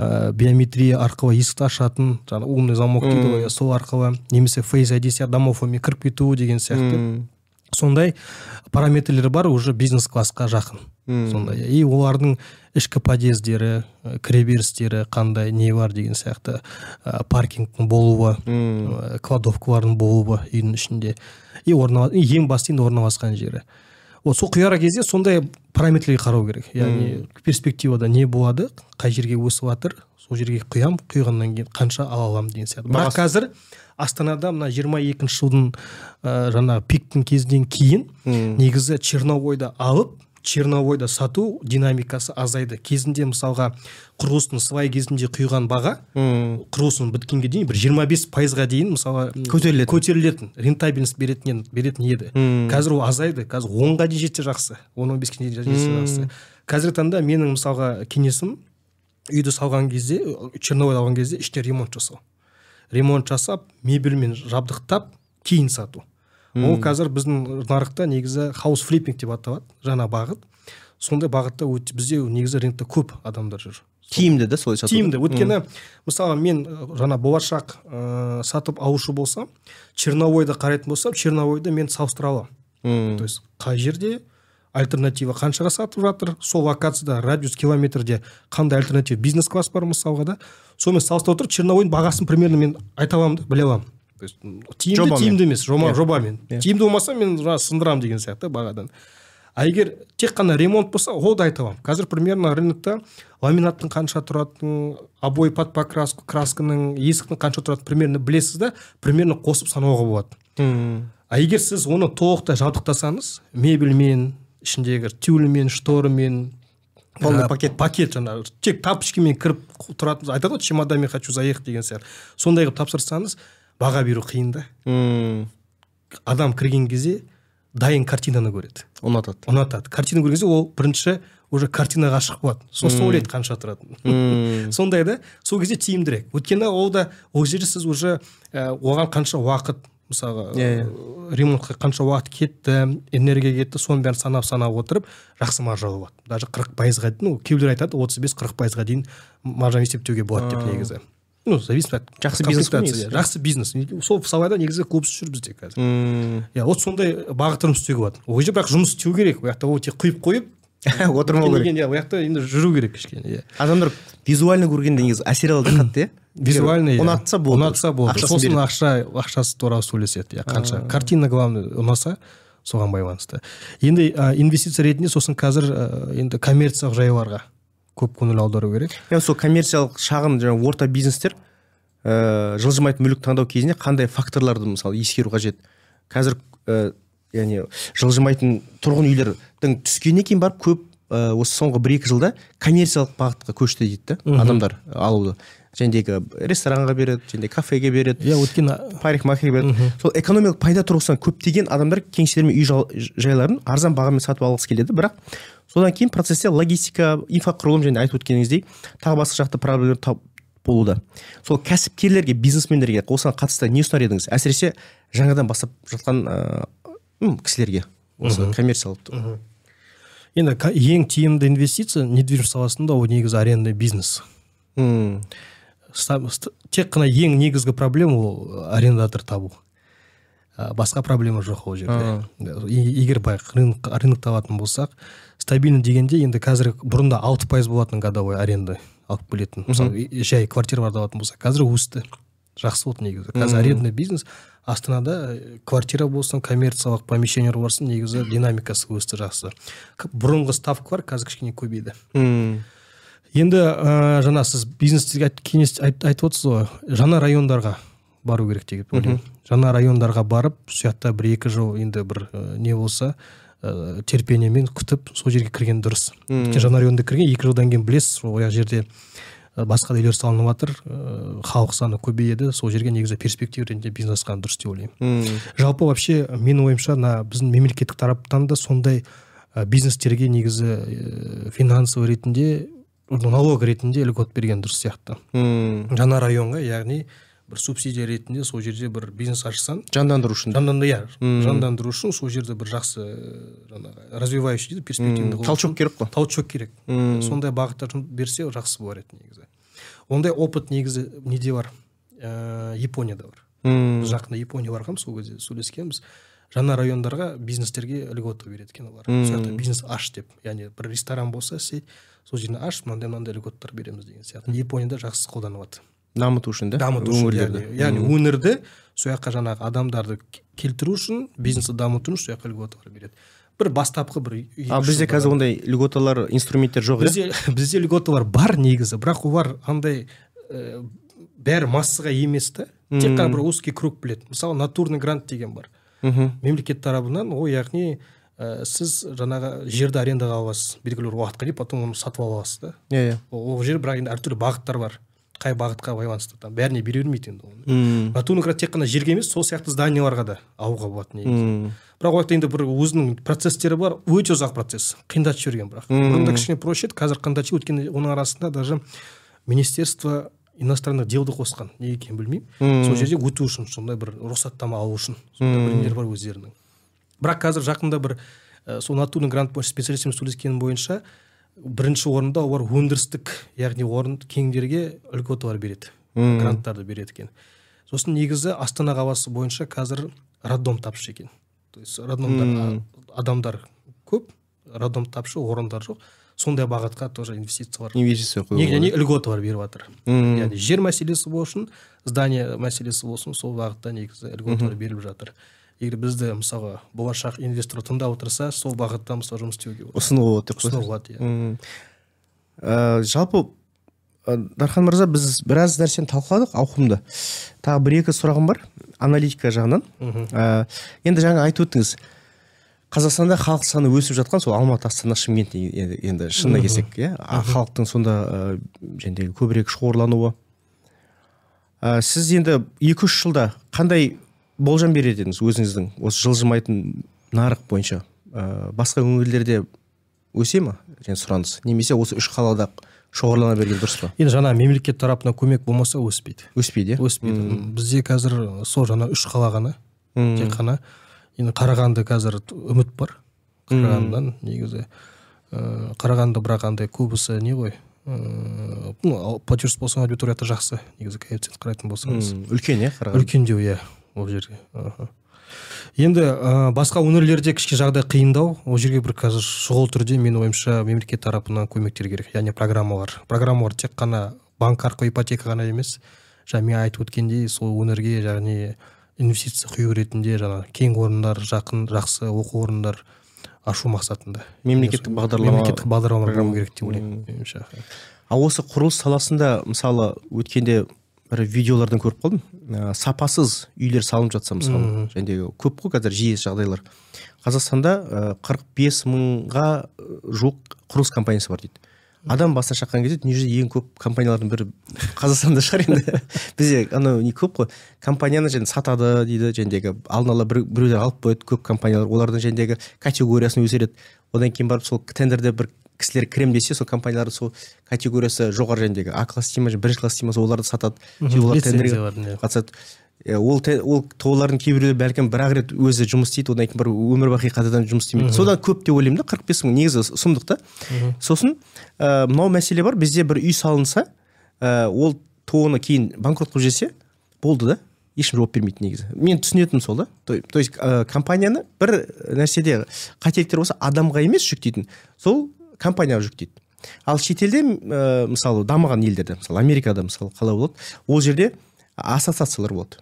Ә, биометрия арқылы есікті ашатын жаңағы умный замок дейді ғой сол арқылы немесе фейс айди сияқты домофонмен кіріп кету деген сияқты. Сондай параметрлері бар уже бизнес классқа жақын. Сондай. И олардың ішкі подъездері кіреберістері қандай не бар деген сияқты ә, паркингтің болуы ә, кладовкалардың болуы үйдің ішінде. И орнала- ең басты енді орналасқан жері. Вот сол құяр кезде сондай параметрлерге қарау керек. Яғни перспективада не болады қай жерге өсіп жатыр сол жерге құямын құйғаннан кейін қанша ала аламын деген сияқты. Бірақ қазір астанада мына жиырма екінші жылдың ә, жаңағы пиктің кезінен кейін негізі черновойды алып черновойда сату динамикасы азайды. Кезінде мысалға құрылыстың свай кезінде құйған баға Мм. құрылысың біткенге дейін бір 25 пайызға дейін мысалға Көтерілетін. көтерілетін рентабельность беретін беретін еді. Қазір ол азайды қазір онға дейін жетсе жақсы он он беске дейін жетсе жақсы. Қазіргі таңда менің мысалға кеңесім үйді салған кезде черновой алған кезде ішіне ремонт жасау. Ремонт жасап мебельмен жабдықтап кейін сату. Ол қазір біздің нарықта негізі хаус флиппинг деп аталады жаңа бағыт. Сондай бағытта өте бізде негізі рынокта көп адамдар жүр. Тиімді да солай сату тиімді. Өйткені мысалы мен жаңа болашақ ыыы сатып алушы болсам черновойды қарайтын болсам черновойды мен салыстыра аламын. То есть қай жерде альтернатива қаншаға сатып жатыр сол локацияда радиус километрде қандай альтернатива бизнес класс бар мысалға да сонымен салыстыра отырып черновойдың бағасын примерно мен айта аламын да біле аламын. То есть тиімді Жобамен. тиімді емес жоба, Иә. жобамен тиімді болмаса мен жаңағы сындырамын деген сияқты бағадан а егер тек қана ремонт болса ол да айта аламын қазір примерно рынокта ламинаттың қанша тұратынын обой под покраску красканың есіктің қанша тұратынын примерно білесіз да примерно қосып санауға болады Мм. а егер сіз оны толықтай жабдықтасаңыз мебельмен ішіндегі тюльмен шторымен Полный пакет. пакет жаңағы тек тапочкамен кіріп тұратын айтады ғой чемоданмен хочу заехать деген сияқты сондай қылып тапсырсаңыз баға беру қиын да. Адам кірген кезде дайын картинаны көреді. Ұнатады. Ұнатады. Картина көрген кезде ол бірінші уже картина ғашық болады сосын ойлайды қанша тұратынын сондай да сол кезде тиімдірек. Өйткені ол да ол жерде сіз уже ә, оған қанша уақыт мысалға Иә, ә, ремонтқа қанша уақыт кетті энергия кетті соның бәрін санап санап отырып жақсы маржа болады. Даже қырық пайызға ну кейбіреулер айтады отыз бес қырық пайызға дейін маржаны есептеуге болады деп негізі. Ну зависит от Жақсы бизнес жақсы бизнес. Сол салада негізі көбісі жүр бізде қазір. Иә вот сондай бағыт жұмыс істеуге болады ол жерде бірақ жұмыс істеу керек. Ол жақта ол тек құйып қойып отырмау керек. иә ол жақта енді жүру керек кішкене иә. Адамдар визуально көргенде негізі әсер алады қатты иә? Визуально иә. ұнатса болды ұнатса болды сосын ақша ақшасы туралы сөйлеседі иә қанша. Картина главное ұнаса соған байланысты. Енді инвестиция ретінде сосын қазір енді коммерциялық жайларға. Көп көңіл аудару керек. Яғни сол коммерциялық шағын жаңағы орта бизнестер ә, жылжымайтын мүлік таңдау кезінде қандай факторларды мысалы ескеру қажет? Қазір ә, яғни жылжымайтын тұрғын үйлердің түскеннен кейін барып көп ә, осы соңғы бір екі жылда коммерциялық бағытқа көшті дейді да адамдар алуды. Жәндегі ресторанға береді және кафеге береді иә өйткені парикмахерге береді. Сол экономикалық пайда тұрғысынан көптеген адамдар кеңселер мен үй жайларын арзан бағамен сатып алғысы келеді. Бірақ содан кейін процесте логистика инфрақұрылым және айтып өткеніңіздей тағы басқа жақты проблемалар болуда. Сол кәсіпкерлерге бизнесмендерге осыған қатысты не ұсынар едіңіз? Әсіресе жаңадан бастап жатқан ыыы кісілерге осы коммерциялық. Енді ең тиімді инвестиция недвижимость саласында ол негізі арендный бизнес. Мм тек қана ең негізгі проблема ол арендатор табу. А, басқа проблема жоқ ол жерде. Е- егер былай рынок рынок табатын болсақ стабильно дегенде енді қазір бұрында алты пайыз болатын годовой аренда алып келетін. Мысалы жай квартираларды алатын болсақ қазір өсті. Жақсы болды негізі. Қазір арендный бизнес астанада э, квартира болсын коммерциялық помещениялар болсын негізі динамикасы өсті жақсы. Бұрынғы ставка бар қазір кішкене көбейді. Мм. Енді ә, жаңа сіз айт- кеңес айт- айтып отырсыз ғой жаңа райондарға бару керек деп ойлаймын жаңа райондарға барып сол жақта бір екі жыл енді бір ә, не болса ә, терпениемен күтіп сол жерге кірген дұрыс. Өйткені жаңа районда кірген екі жылдан кейін білесіз ояқ жерде басқа да үйлер салынып жатыр халық саны көбейеді сол жерге негізі перспектива ретінде бизнес ашқан дұрыс деп ойлаймын. Жалпы вообще менің ойымша мына біздің мемлекеттік тараптан да сондай бизнестерге негізі финансовый ретінде налог ретінде льгот берген дұрыс сияқты. Мм. Жаңа районға яғни бір субсидия ретінде сол жерде бір бизнес ашсаң жандандыру үшін. Иә. Жандандыру үшін сол жерде бір жақсы жаңағы развивающий дейді перспективный толчок керек қой. Толчок керек. Сондай бағытта жұмыс берсе жақсы болар еді негізі. Ондай опыт негізі неде бар? Ә, японияда бар. Мм. Біз жақында япония барғанбыз сол кезде сөйлескенбіз. Жаңа райондарға бизнестерге льгота береді екен олар. Сол жақта бизнес аш деп яғни бір ресторан болса істейді сол жерде аш мынандай мынандай льготтар береміз деген сияқты. Японияда жақсы қолданып жатыр дамыту үшін да дамыту үшін өңірлерді яғни, өңірді сол жаққа жаңағы адамдарды келтіру үшін бизнесті дамыту үшін сол жаққа льготалар береді. бір бастапқы бір а бізде қазір ондай льготалар инструменттер жоқ иә? бізде бізде льготалар бар негізі бірақ олар андай ә, бәрі массаға емес та тек қана бір узкий круг біледі. Мысалы натурный грант деген бар. Мхм. Мемлекет тарапынан ол яғни ә, сіз жаңағы жерді арендаға аласыз белгілі бір уақытқа дейін потом оны сатып ала аласыз да? Иә иә. Ол ол жер бірақ енді әртүрлі бағыттар бар. Қай бағытқа байланысты там бәріне бере бермейді енді оны. Мм. Грант тек қана жерге емес сол сияқты зданияларға да алуға болады негізі. Бірақ ол жақта енді бір өзінің процесстері бар өте ұзақ процесс. Қиындатып жіберген бірақ. Бұрында кішкене проще еді қазір қиындатып өйткені оның арасында даже министерство иностранных делды қосқан. Неге екенін білмеймін. Сол жерде өту үшін сондай бір рұқсаттама алу үшін. Сондай бір нелер бар өздерінің. Бірақ қазір жақында бір ә, сол натурный грант бойынша специалистпен сөйлескенім бойынша бірінші орында олар өндірістік яғни орын кеңдерге льготалар береді гранттарды береді екен. Сосын негізі астана қаласы бойынша қазір роддом тапшы екен. То есть роддомдар адамдар көп роддом тапшы орындар жоқ. Сондай бағытқа тоже инвестициялар инвестиция яғни льготалар беріп жатыр. Яғни жер мәселесі болсын здание мәселесі болсын сол бағытта негізі льготалар беріліп жатыр. Егер бізді мысалы болашақ инвестор тыңдап отырса сол бағытта мысалы жұмыс істеуге болады. Ұсынуға болады деп ұсынуға болады иә. Ә, жалпы ә, дархан мырза біз біраз нәрсені талқыладық ауқымды. Тағы бір екі сұрағым бар аналитика жағынан. Ә, енді жаңа айтып өттіңіз қазақстанда халық саны өсіп жатқан сол алматы астана шымкент енді, шынына келсек иә. Халықтың сонда жаңағыдай көбірек шоғырлануы. Ә, сіз енді екі үш жылда қандай болжам берер едіңіз өзіңіздің осы жылжымайтын нарық бойынша? Ә, басқа өңірлерде өсе ма? Және сұраныс? Немесе осы үш қалада шоғырлана берген дұрыс па? Енді жаңа мемлекет тарапынан көмек болмаса өспейді. Өспейді иә? Өспейді. Бізде қазір сол жаңа үш қала ғана. Тек қана. Енді қарағанды қазір үміт бар. Қарағандыдан негізі. Ыыы қарағанды бірақ андай көбісі не ғой? Ыыы ну ал платеж болсын аудиторияда жақсы. Негізі коэффициент қарайтын болсаңыз. Үлкен иә қарағанды? Үлкендеу иә. Ол жерге. Аха. енді ә, басқа өңірлерде кішкене жағдай қиындау. Ол жерге бір қазір шұғыл түрде менің ойымша мемлекет тарапынан көмектер керек. Яғни программалар. Программалар тек қана банк арқылы ипотека ғана емес. Жаңа мен айтып өткендей сол өңірге яғни инвестиция құю ретінде жаңа кең орындар жақын жақсы оқу орындар ашу мақсатында. Мемлекеттік бағдарлама мемлекеттік бағдарламалар болу керек деп ойлаймын меніңше. А осы құрылыс саласында мысалы өткенде бір видеолардан көріп қалдым. Ә, сапасыз үйлер салынып жатса мысалы және көп қой қазір жиі жағдайлар. Қазақстанда қырық бес мыңға жуық құрылыс компаниясы бар дейді. Адам басына шаққан кезде дүниежүзі ең көп компаниялардың бірі қазақстанда шығар енді. Бізде анау не көп қой. Компанияны және сатады дейді жәндегі алдын ала бір, біреулер алып қояды көп компаниялар. Олардың жәндегі категориясын өсіреді. Одан кейін барып сол тендерде бір кісілер кірем десе сол компаниялар сол категориясы жоғары жәндегі а класс дей ма бірінші класс дей ма оларды сатады олар тендерге қатысады. Ол ол олардың кейбіреулері бәлкім бір ақ рет өзі жұмыс істейді одан кейін бір өмір бақи қайтадан жұмыс істемейді. Содан көп деп ойлаймын да қырық бес мың негізі сұмдық та. Сосын ә, мынау мәселе бар бізде бір үй салынса ә, ол то кейін банкрот қылып жіберсе болды да ешкім жауап бермейді негізі. Мен түсінетінім сол да. То, то есть ә, компанияны бір нәрседе қателіктер болса адамға емес жүктейтін. Сол компанияға жүктейді ал шетелде ә, мысалы дамыған елдерде мысалы америкада мысалы қалай болады? Ол жерде ассоциациялар болады.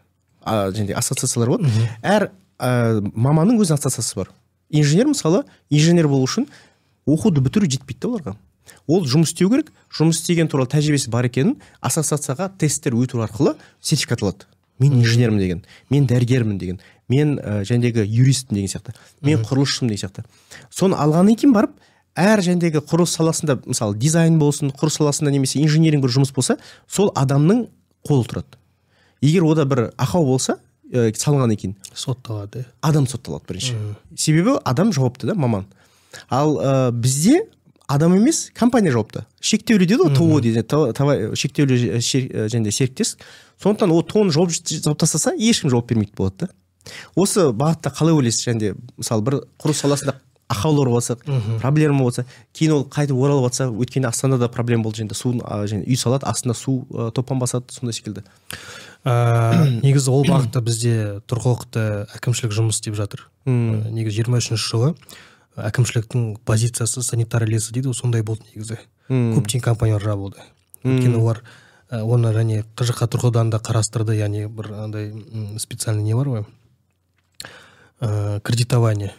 Және ассоциациялар болады. Әр ә, маманның өз ассоциациясы бар. Инженер мысалы инженер болу үшін оқуды бітіру жетпейді да оларға. Ол жұмыс істеу керек жұмыс істеген туралы тәжірибесі бар екенін ассоциацияға тесттер өту арқылы сертификат алады. Мен инженермін деген мен дәрігермін деген мен ә, жәндегі юристпін деген сияқты мен құрылысшымын деген сияқты. Соны алғаннан кейін барып әр жәндегі құрылыс саласында мысалы дизайн болсын құрылыс саласында немесе инженеринг бір жұмыс болса сол адамның қолы тұрады. Егер ода бір ақау болса ә, салынғаннан кейін сотталады. Адам сотталады бірінші. Себебі адам жауапты да маман. Ал ә, бізде адам емес компания жауапты. Шектеулі дейді ғой тоо дейді шектеулі және серіктес. Сондықтан ол тоны жауып, жауып тастаса ешкім жауап бермейтін болады да. Осы бағытта қалай ойлайсыз? Және мысалы бір құрылыс саласында ақаулар болса проблема болса кейін ол қайтып оралып жатса өйткені астанада проблема болды және су және үй салады астында су топан басады сондай секілді. Негізі ол бағытта бізде тұрғылықты әкімшілік жұмыс істеп жатыр. Ә, негізі жиырма үшінші жылы әкімшіліктің позициясы санитар лесі дейді сондай болды негізі. Көптеген компаниялар жабылды. Өйткені олар оны және қжқ тұрғыдан да қарастырды яғни бір андай специальный не бар ғой? Ә, кредитование.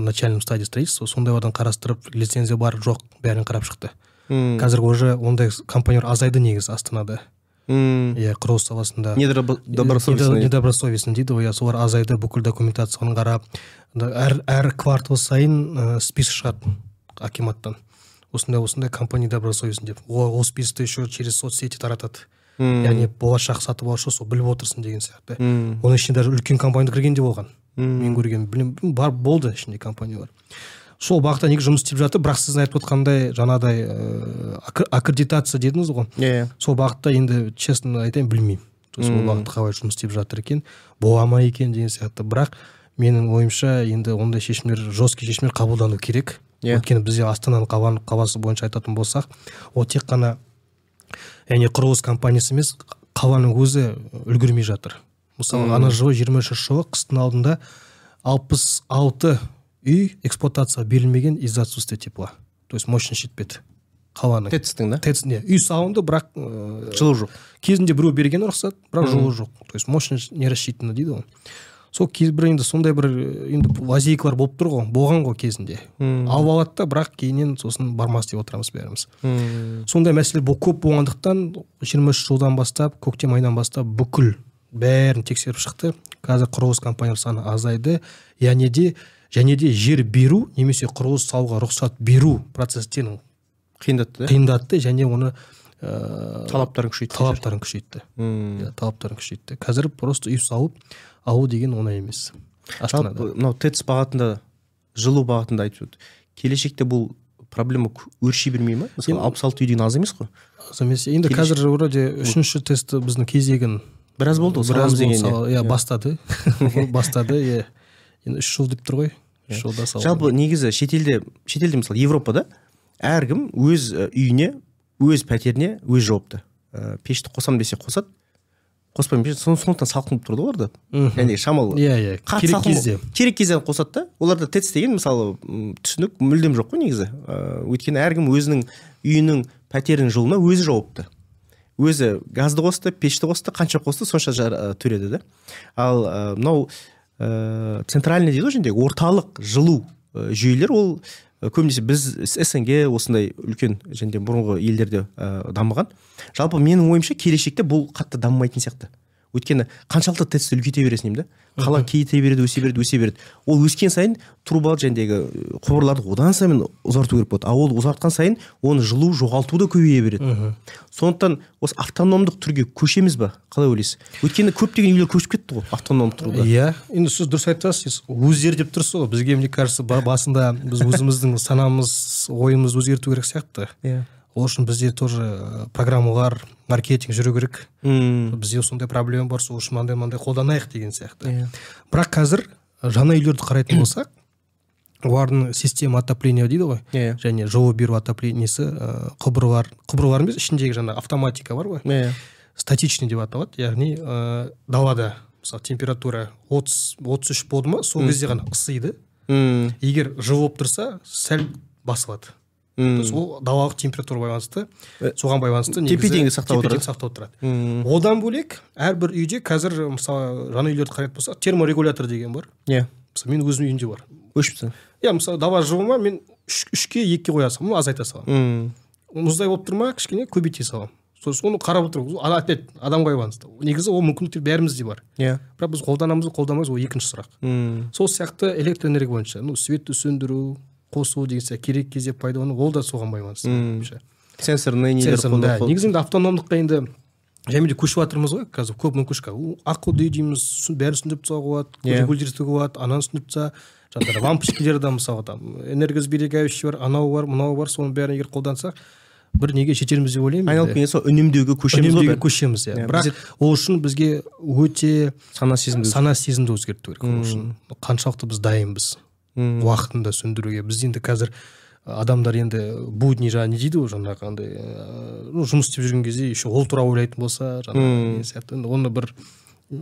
Начальном стадии строительства сондайлардан қарастырып лицензия бар жоқ бәрін қарап шықты. Қазір уже ондай компаниялар азайды негізі астанада. Иә құрылыс саласында. Недобросовестный. Дейді ғой иә солар азайды бүкіл документацияны қарап әр әр квартал сайын ә, список шығады акиматтан. Осындай осындай компания добросовестный деп. Ол, ол списокты еще через соцсети таратады. Яғни болашақ сатып алушы сол біліп отырсын деген сияқты. Оның ішінде даже үлкен компания кірген де болған. Мен көрген білмеймін бар болды ішінде компаниялар. Сол бағытта негізі жұмыс істеп жатыр? Бірақ сіздің айтып отқандай жаңағыдай ыыы э, аккредитация дедіңіз ғой. Иә yeah. сол бағытта енді честно айтайын білмеймін. Сол бағытта қалай жұмыс істеп жатыр екен бола ма екен деген сияқты. Бірақ менің ойымша енді ондай шешімдер жесткий шешімдер қабылдану керек. Иә. Өйткені бізде астананың қаласы бойынша айтатын болсақ ол тек қана яғни құрылыс компаниясы емес қаланың өзі үлгермей жатыр. Мысалы ана жылы жиырма үшінші жылы қыстың алдында алпыс алты үй эксплуатацияға берілмеген из за отсутствия тепла. То есть мощность жетпеді қаланың. Тэц да? Тэц иә үй салынды бірақ ыыы жылу жоқ. кезінде біреу берген рұқсат бірақ жылу жоқ. То есть мощность не рассчитана дейді ғой сол кейбір енді сондай бір енді лазейкалар болып тұр ғой болған ғой кезінде. Алып алады да бірақ кейіннен сосын бармас деп отырамыз бәріміз. Сондай мәселе көп болғандықтан жиырма үш жылдан бастап көктем айынан бастап бүкіл бәрін тексеріп шықты. Қазір құрылыс компаниялар саны азайды. Және де және де жер беру немесе құрылыс салуға рұқсат беру процестерін қиындатты қиындатты және оны ыыы талаптарын күшейтті талаптарын күшейтті. Иә талаптарын күшейтті. Қазір просто үй салып алу деген оңай емес. Жалпы мынау тэц бағытында жылу бағытында айтып келешекте бұл проблема өрши бермей ма? Мысалы алпыс алты үй деген аз емес қой? Аз емес. Енді қазір вроде үшінші тестті біздің кезегін біраз болды ғой біраз иә, иә. бастады. Бастады иә. Енді үш жыл деп тұр ғой. Үш жылда жалпы негізі шетелде шетелде мысалы европада әркім өз үйіне өз пәтеріне өз жауапты. Ә, пешті қосамын десе қосады. Қоспаймын сондықтан салқын болып тұрады оларда яғни шамалы. Иә иә. Керек кезде. керек кезде қосады да. Оларда тэц деген мысалы түсінік мүлдем жоқ қой негізі. Ыыы өйткені әркім өзінің үйінің пәтерінің жылуына өзі жауапты. Өзі газды қосты пешті қосты қанша қосты сонша төледі да ал мынау ыыы центральный дейді ғой орталық жылу ә, жүйелер ол ә, көбінесе біз снг осындай үлкен және бұрынғы елдерде ә, дамыған. Жалпы менің ойымша келешекте бұл қатты дамымайтын сияқты. Өйткені қаншалықты тэц үлкейте бересің деймін да? Қала кейіте береді өсе береді өсе береді. Ол өскен сайын труба жәндегі құбырларды одан сайын ұзарту керек болады. Ал ол ұзартқан сайын оны жылу жоғалту да көбейе береді. Сондықтан осы автономдық түрге көшеміз ба? Қалай ойлайсыз? Өйткені көптеген үйлер көшіп кетті ғой автономды тұруда. Иә енді сіз дұрыс айтып өздері деп тұрсыз ғой. Бізге мне кажется басында біз өзіміздің санамыз ойымызды өзгерту керек сияқты. Иә. Ол үшін бізде тоже программалар маркетинг жүру керек. Мм. Бізде сондай проблема бар сол үшін мынандай мынандай қолданайық деген сияқты. Иә. Бірақ қазір жаңа үйлерді қарайтын болсақ олардың система отопления дейді ғой иә. және жылу беру отоплениясы ә, құбырлар құбырлар емес ішіндегі жаңағы автоматика бар ғой. Иә. Статичный деп аталады яғни ә, далада мысалы температура отыз отыз үш болды ма сол кезде ғана ысиды мм. Егер жылы болып тұрса сәл басылады. Ол далалық температураға байланысты соған байланысты тепе теңдік сақтап отырады. сақтап тұрады мм. Одан бөлек әрбір үйде қазір мысалы жаңа үйлерді қарайтын болсақ терморегулятор деген бар. Иә. Мысалы менің өзімнің үйімде бар. Өшіпсің иә мысалы дала жылы ма мен үш, үшке екіге қоя саламын азайта саламын. Мұздай болып тұр ма кішкене көбейте саламын. Сосын оны қарап отырмын ана опять адамға байланысты. Негізі ол мүмкіндіктер бәрімізде бар. Иә. Бірақ біз қолданамыз ба қолданбаймыз ол екінші сұрақ. Мм. Сол сияқты электроэнергия бойынша ну светті сөндіру қосу деген сияқты керек кезде пайдалану ол да соған байланысты меніңше. сенсорный нелер да. негізінде автономдыққа енді және де көшіп жатырмыз ғой қазір көп мүмкіншілік ол ақылды үй дейміз бәрін түсіндіріп тастауға болады Иә. регулировать болады ананы түсіндіріп тастаса жаңағы лампочкалер да мысалы там энергосберегающий бар анау бар мынау бар соның бәрін егер қолдансақ бір неге жетерміз деп ойлаймын айналып енді. келген соң үнемдеуге көшеміз ғой үнемдеуге көшеміз иә Иә, бірақ ол үшін бізге өте сана сезімді сана сезімді өзгерту керек ол үшін қаншалықты біз дайынбыз. Уақытында сөндіруге. Біз енді қазір адамдар енді будни жаңағы не дейді ғой жаңағы андай ну жұмыс істеп жүрген кезде еще ол туралы ойлайтын болса жаңағы сияқты. Енді оны бір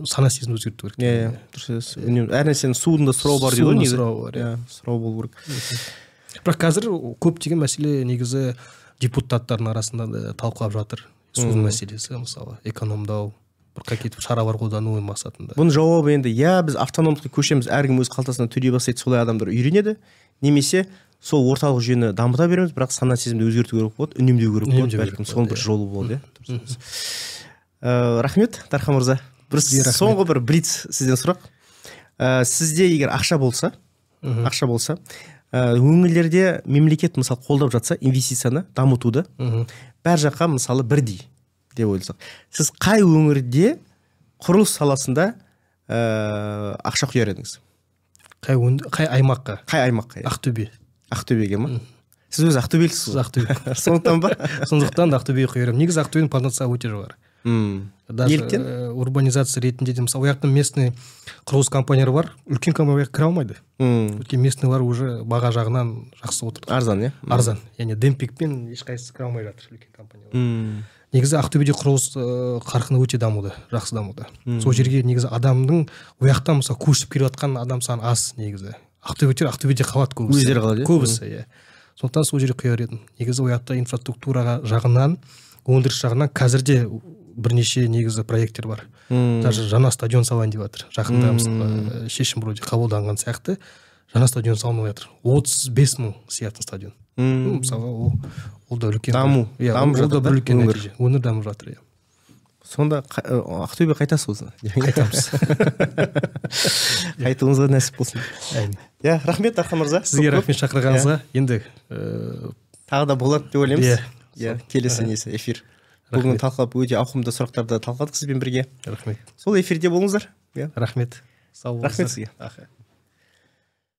сана сезімді өзгерту керек. Иә иә. Дұрыс айтасыз үнемі әр нәрсенің суында сұрау бар дейді ғой негізі. сұрау бар, иә. иә сұрау болу керек. Бірақ қазір көптеген мәселе негізі депутаттардың арасында да талқылап жатыр. Судың мәселесі мысалы экономдау бір какие то шаралар қолдану мақсатында. Бұның жауабы енді иә біз автономдыққа көшеміз әркім өз қалтасынан төлей бастайды солай адамдар үйренеді немесе сол орталық жүйені дамыта береміз бірақ сана сезімді өзгерту керек болады үнемдеу керек болады бәлкім соның бір иә. жолы болады иә. Ә, рахмет дархан мырза. Бір соңғы бір блиц сізден сұрақ. Ә, сізде егер ақша болса ақша болса ә, өңірлерде мемлекет мысалы қолдап жатса инвестицияны дамытуды бәр жаққа мысалы бірдей. Деп ойласақ. Сіз қай өңірде құрылыс саласында ә, ақша құяр едіңіз? Қай өнд- қай аймаққа? Қай аймаққа иә? ақтөбе. Ақтөбеге ма? Сіз өзі ақтөбеліксіз сіз ғой ақтөбе. Сондықтан ба? Сондықтан да ақтөбеге қоярмын негізі ақтөбенің потенциалы өте жоғары мм. даже неліктен? э, урбанизация ретінде де мысалы ол жақта местный құрылыс компаниялары бар. Үлкен компания кіре алмайды. Мм. өйткені местныйлар уже баға жағынан жақсы отыр. Арзан иә? Арзан. Яғни демпингпен ешқайсысы кіре алмай жатыр үлкен компаниялар. Мм. Негізі ақтөбеде құрылыс қарқыны өте дамуда жақсы дамуда. Сол жерге негізі адамның ол жақтан мысалы көшіп келе жатқан адам саны аз негізі. Ақтөбеліктер ақтөбеде қалады көбісі. Өздері қалады, иә? көбісі иә. Сондықтан сол жерге құяр едім. Негізі ол жақта инфраструктураға жағынан өндіріс жағынан қазір де бірнеше негізі проекттер бар. Даже жаңа стадион салайын деп жатыр жақында мысалы шешім вроде қабылданған сияқты. Жаңа стадион салынып жатыр. отыз бес мың сиятын стадион. Мм. ну, мысалға ол ол да үлкен Даму, иә дамып ол да жатыр бір үлкен нәтиже. Өңір дамып жатыр иә. Сонда ақтөбе қайтасыз осы? Қайтамыз. Қайтуыңызға нәсіп болсын. Әмин. Иә рахмет дархан мырза. Сізге рахмет шақырғаныңызға. Енді ыыы тағы да болады деп ойлаймыз. Иә. иә келесі несі? Эфир. Бүгін талқылап өте ауқымды сұрақтарды талқыладық сізбен бірге. Рахмет. Сол эфирде болыңыздар. Иә. Рахмет. Сау Рахмет болыңыздар сізге. Аха.